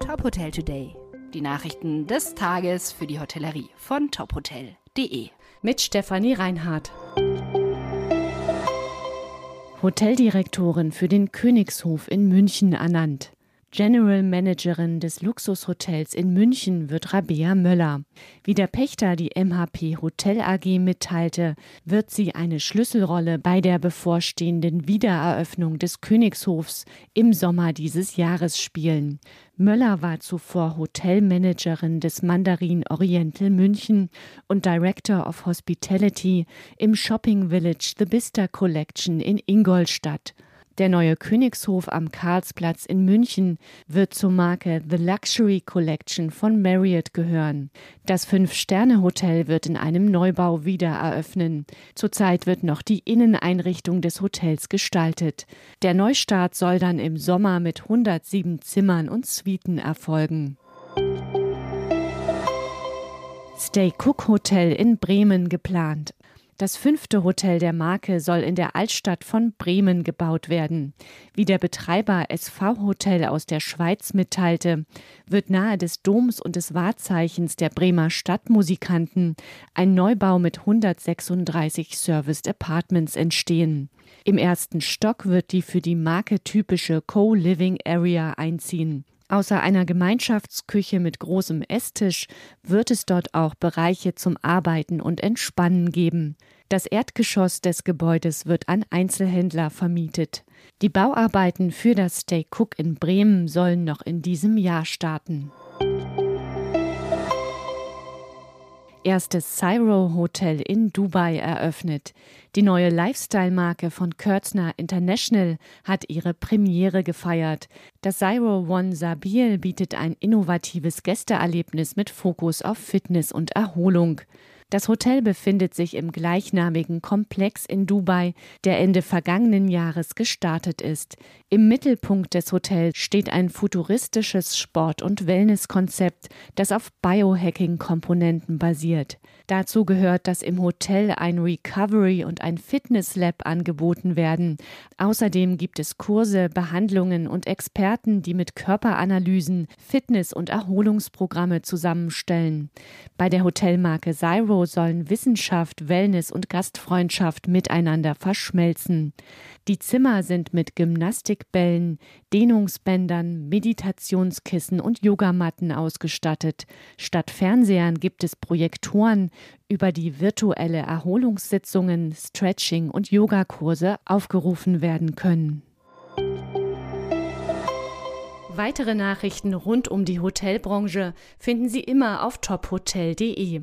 Top Hotel Today. Die Nachrichten des Tages für die Hotellerie von tophotel.de. Mit Stefanie Reinhardt. Hoteldirektorin für den Königshof in München ernannt. General Managerin des Luxushotels in München wird Rabea Möller. Wie der Pächter die MHP Hotel AG mitteilte, wird sie eine Schlüsselrolle bei der bevorstehenden Wiedereröffnung des Königshofs im Sommer dieses Jahres spielen. Möller war zuvor Hotelmanagerin des Mandarin Oriental München und Director of Hospitality im Shopping Village The Bista Collection in Ingolstadt. Der neue Königshof am Karlsplatz in München wird zur Marke The Luxury Collection von Marriott gehören. Das Fünf-Sterne-Hotel wird in einem Neubau wieder eröffnen. Zurzeit wird noch die Inneneinrichtung des Hotels gestaltet. Der Neustart soll dann im Sommer mit 107 Zimmern und Suiten erfolgen. Stay Cook Hotel in Bremen geplant. Das fünfte Hotel der Marke soll in der Altstadt von Bremen gebaut werden. Wie der Betreiber SV Hotel aus der Schweiz mitteilte, wird nahe des Doms und des Wahrzeichens der Bremer Stadtmusikanten ein Neubau mit 136 Serviced Apartments entstehen. Im ersten Stock wird die für die Marke typische Co-Living Area einziehen. Außer einer Gemeinschaftsküche mit großem Esstisch wird es dort auch Bereiche zum Arbeiten und Entspannen geben. Das Erdgeschoss des Gebäudes wird an Einzelhändler vermietet. Die Bauarbeiten für das Stay Cook in Bremen sollen noch in diesem Jahr starten. Erstes Cyro Hotel in Dubai eröffnet. Die neue Lifestyle-Marke von Kürzner International hat ihre Premiere gefeiert. Das Cyro One Sabil bietet ein innovatives Gästeerlebnis mit Fokus auf Fitness und Erholung. Das Hotel befindet sich im gleichnamigen Komplex in Dubai, der Ende vergangenen Jahres gestartet ist. Im Mittelpunkt des Hotels steht ein futuristisches Sport- und Wellnesskonzept, das auf Biohacking-Komponenten basiert. Dazu gehört, dass im Hotel ein Recovery und ein Fitness Lab angeboten werden. Außerdem gibt es Kurse, Behandlungen und Experten, die mit Körperanalysen Fitness- und Erholungsprogramme zusammenstellen. Bei der Hotelmarke Zyro sollen Wissenschaft, Wellness und Gastfreundschaft miteinander verschmelzen. Die Zimmer sind mit Gymnastikbällen, Dehnungsbändern, Meditationskissen und Yogamatten ausgestattet. Statt Fernsehern gibt es Projektoren, über die virtuelle Erholungssitzungen, Stretching und Yogakurse aufgerufen werden können. Weitere Nachrichten rund um die Hotelbranche finden Sie immer auf tophotel.de.